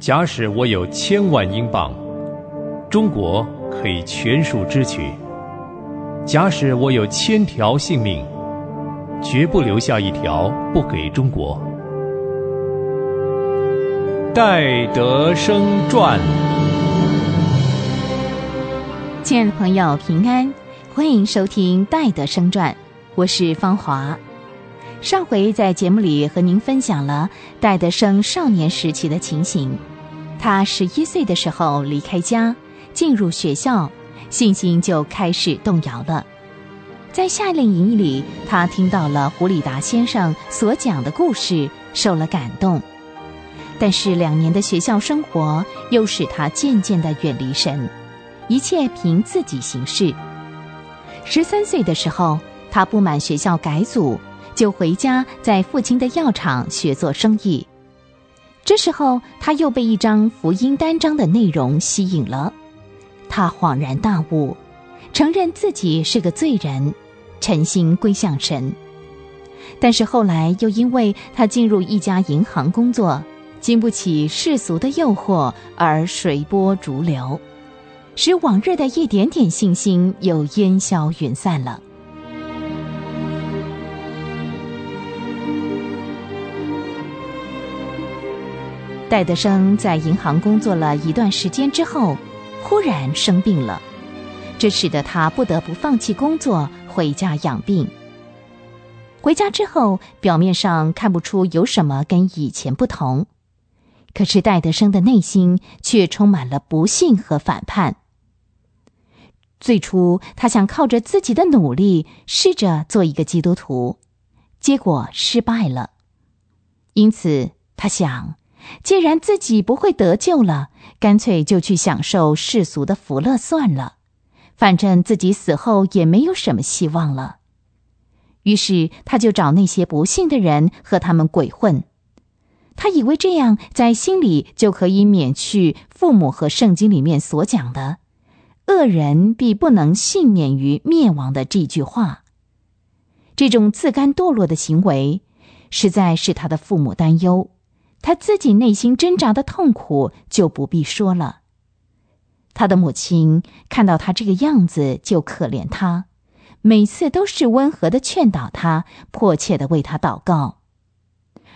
假使我有千万英镑，中国可以全数支取；假使我有千条性命，绝不留下一条不给中国。戴德生传。亲爱的朋友，平安，欢迎收听《戴德生传》，我是芳华。上回在节目里和您分享了戴德生少年时期的情形。他十一岁的时候离开家，进入学校，信心就开始动摇了。在夏令营里，他听到了胡里达先生所讲的故事，受了感动。但是两年的学校生活又使他渐渐的远离神，一切凭自己行事。十三岁的时候，他不满学校改组，就回家在父亲的药厂学做生意。这时候，他又被一张福音单张的内容吸引了，他恍然大悟，承认自己是个罪人，诚心归向神。但是后来又因为他进入一家银行工作，经不起世俗的诱惑而随波逐流，使往日的一点点信心又烟消云散了。戴德生在银行工作了一段时间之后，忽然生病了，这使得他不得不放弃工作，回家养病。回家之后，表面上看不出有什么跟以前不同，可是戴德生的内心却充满了不幸和反叛。最初，他想靠着自己的努力试着做一个基督徒，结果失败了，因此他想。既然自己不会得救了，干脆就去享受世俗的福乐算了，反正自己死后也没有什么希望了。于是他就找那些不幸的人和他们鬼混，他以为这样在心里就可以免去父母和圣经里面所讲的“恶人必不能幸免于灭亡”的这句话。这种自甘堕落的行为，实在是他的父母担忧。他自己内心挣扎的痛苦就不必说了。他的母亲看到他这个样子就可怜他，每次都是温和的劝导他，迫切的为他祷告。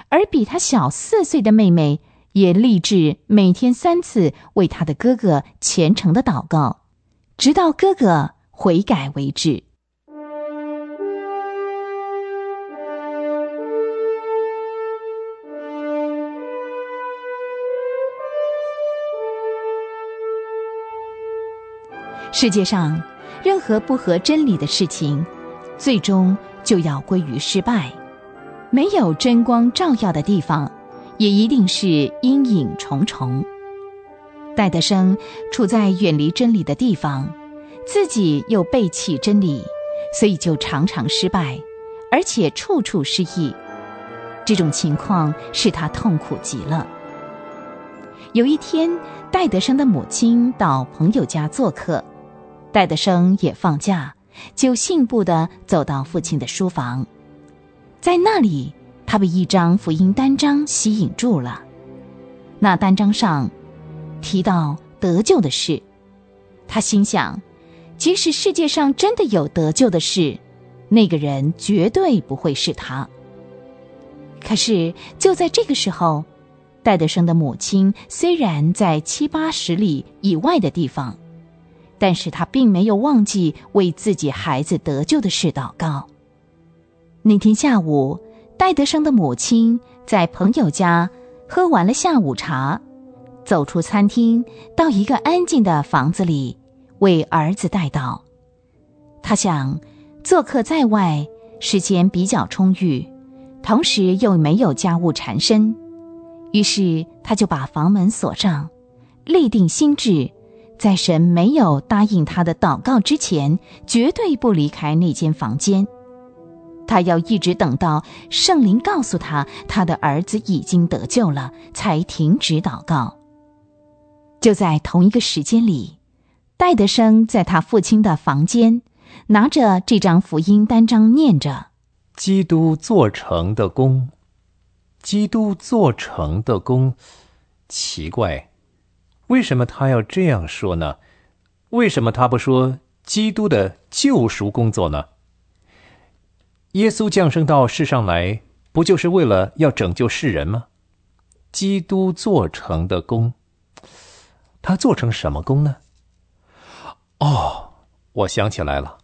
而比他小四岁的妹妹也立志每天三次为他的哥哥虔诚的祷告，直到哥哥悔改为止。世界上任何不合真理的事情，最终就要归于失败。没有真光照耀的地方，也一定是阴影重重。戴德生处在远离真理的地方，自己又背弃真理，所以就常常失败，而且处处失意。这种情况使他痛苦极了。有一天，戴德生的母亲到朋友家做客。戴德生也放假，就信步的走到父亲的书房，在那里，他被一张福音单张吸引住了。那单张上提到得救的事，他心想，即使世界上真的有得救的事，那个人绝对不会是他。可是就在这个时候，戴德生的母亲虽然在七八十里以外的地方。但是他并没有忘记为自己孩子得救的事祷告。那天下午，戴德生的母亲在朋友家喝完了下午茶，走出餐厅，到一个安静的房子里为儿子带祷。他想，做客在外，时间比较充裕，同时又没有家务缠身，于是他就把房门锁上，立定心志。在神没有答应他的祷告之前，绝对不离开那间房间。他要一直等到圣灵告诉他他的儿子已经得救了，才停止祷告。就在同一个时间里，戴德生在他父亲的房间，拿着这张福音单张，念着：“基督做成的功，基督做成的功，奇怪，为什么他要这样说呢？为什么他不说基督的救赎工作呢？耶稣降生到世上来，不就是为了要拯救世人吗？基督做成的功，他做成什么功呢？哦，我想起来了，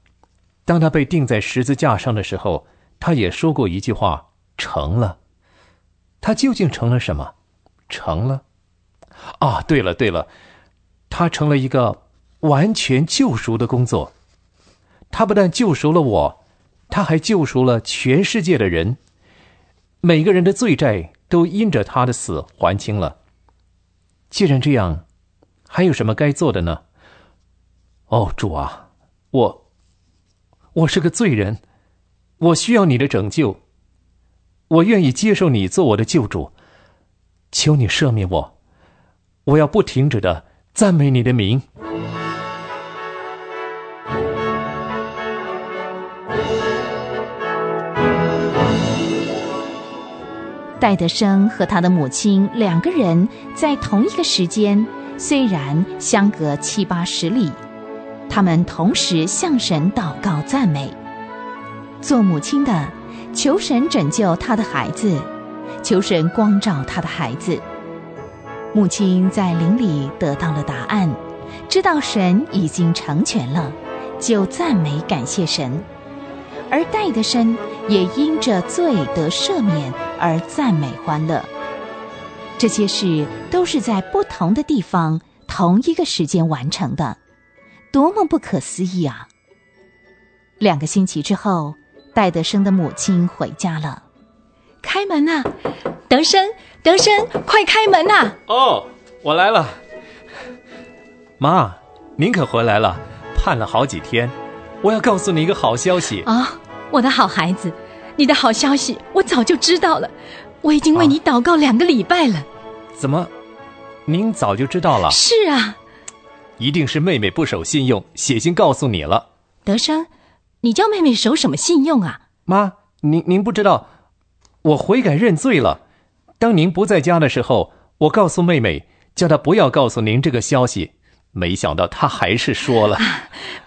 当他被钉在十字架上的时候，他也说过一句话：“成了。”他究竟成了什么？成了？啊，对了对了，他成了一个完全救赎的工作。他不但救赎了我。他还救赎了全世界的人，每个人的罪债都因着他的死还清了。既然这样，还有什么该做的呢？哦，主啊，我，我是个罪人，我需要你的拯救，我愿意接受你做我的救主，求你赦免我，我要不停止的赞美你的名。戴德生和他的母亲两个人在同一个时间，虽然相隔七八十里，他们同时向神祷告赞美。做母亲的求神拯救他的孩子，求神光照他的孩子。母亲在灵里得到了答案，知道神已经成全了，就赞美感谢神。而戴德生也因着罪得赦免而赞美欢乐。这些事都是在不同的地方、同一个时间完成的，多么不可思议啊！两个星期之后，戴德生的母亲回家了。开门呐，德生，德生，快开门呐！哦，我来了。妈，您可回来了，盼了好几天。我要告诉你一个好消息啊！我的好孩子，你的好消息我早就知道了，我已经为你祷告两个礼拜了。怎么，您早就知道了？是啊，一定是妹妹不守信用，写信告诉你了。德生，你叫妹妹守什么信用啊？妈，您您不知道，我悔改认罪了。当您不在家的时候，我告诉妹妹，叫她不要告诉您这个消息。没想到她还是说了。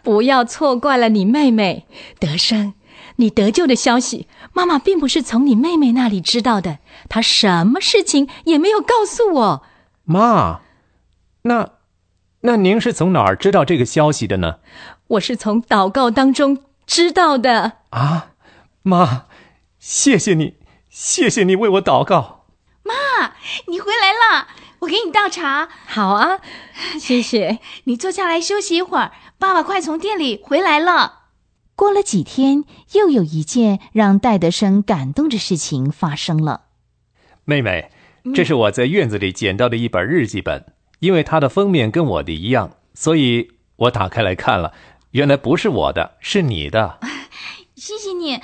不要错怪了你妹妹，德生。你得救的消息，妈妈并不是从你妹妹那里知道的，她什么事情也没有告诉我。妈，那，那您是从哪儿知道这个消息的呢？我是从祷告当中知道的。啊，妈，谢谢你，谢谢你为我祷告。妈，你回来了，我给你倒茶。好啊，谢谢。你坐下来休息一会儿，爸爸快从店里回来了。过了几天，又有一件让戴德生感动的事情发生了。妹妹，这是我在院子里捡到的一本日记本，因为它的封面跟我的一样，所以我打开来看了。原来不是我的，是你的。谢谢你。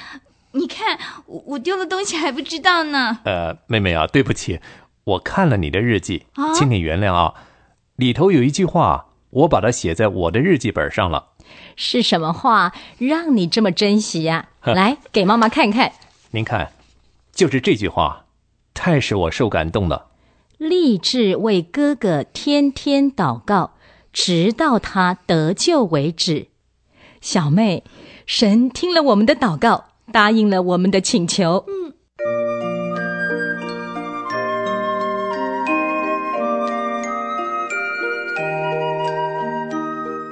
你看，我我丢了东西还不知道呢。呃，妹妹啊，对不起，我看了你的日记，请你原谅啊。里头有一句话，我把它写在我的日记本上了。是什么话让你这么珍惜呀？来，给妈妈看看。您看，就是这句话，太使我受感动了。立志为哥哥天天祷告，直到他得救为止。小妹，神听了我们的祷告，答应了我们的请求。嗯。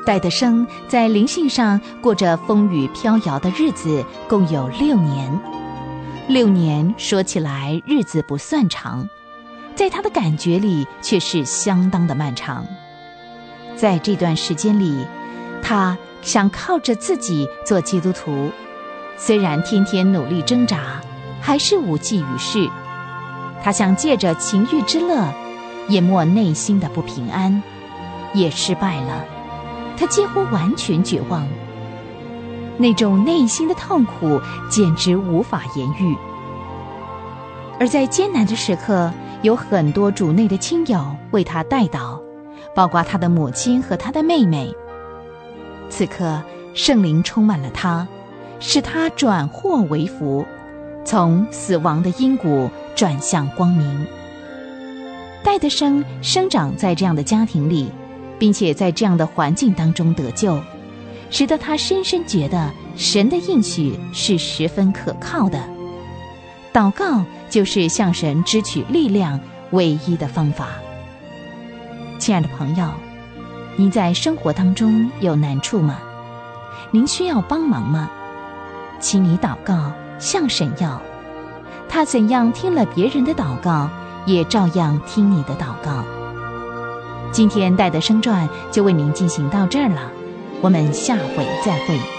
戴德生在灵性上过着风雨飘摇的日子，共有六年。六年说起来日子不算长，在他的感觉里却是相当的漫长。在这段时间里，他想靠着自己做基督徒，虽然天天努力挣扎，还是无济于事。他想借着情欲之乐淹没内心的不平安，也失败了。他几乎完全绝望，那种内心的痛苦简直无法言喻。而在艰难的时刻，有很多主内的亲友为他代祷，包括他的母亲和他的妹妹。此刻，圣灵充满了他，使他转祸为福，从死亡的阴谷转向光明。戴德生生长在这样的家庭里，并且在这样的环境当中得救，使得他深深觉得神的应许是十分可靠的。祷告就是向神支取力量唯一的方法。亲爱的朋友，您在生活当中有难处吗？您需要帮忙吗？请你祷告，向神要。他怎样听了别人的祷告，也照样听你的祷告。今天戴德生传就为您进行到这儿了，我们下回再会。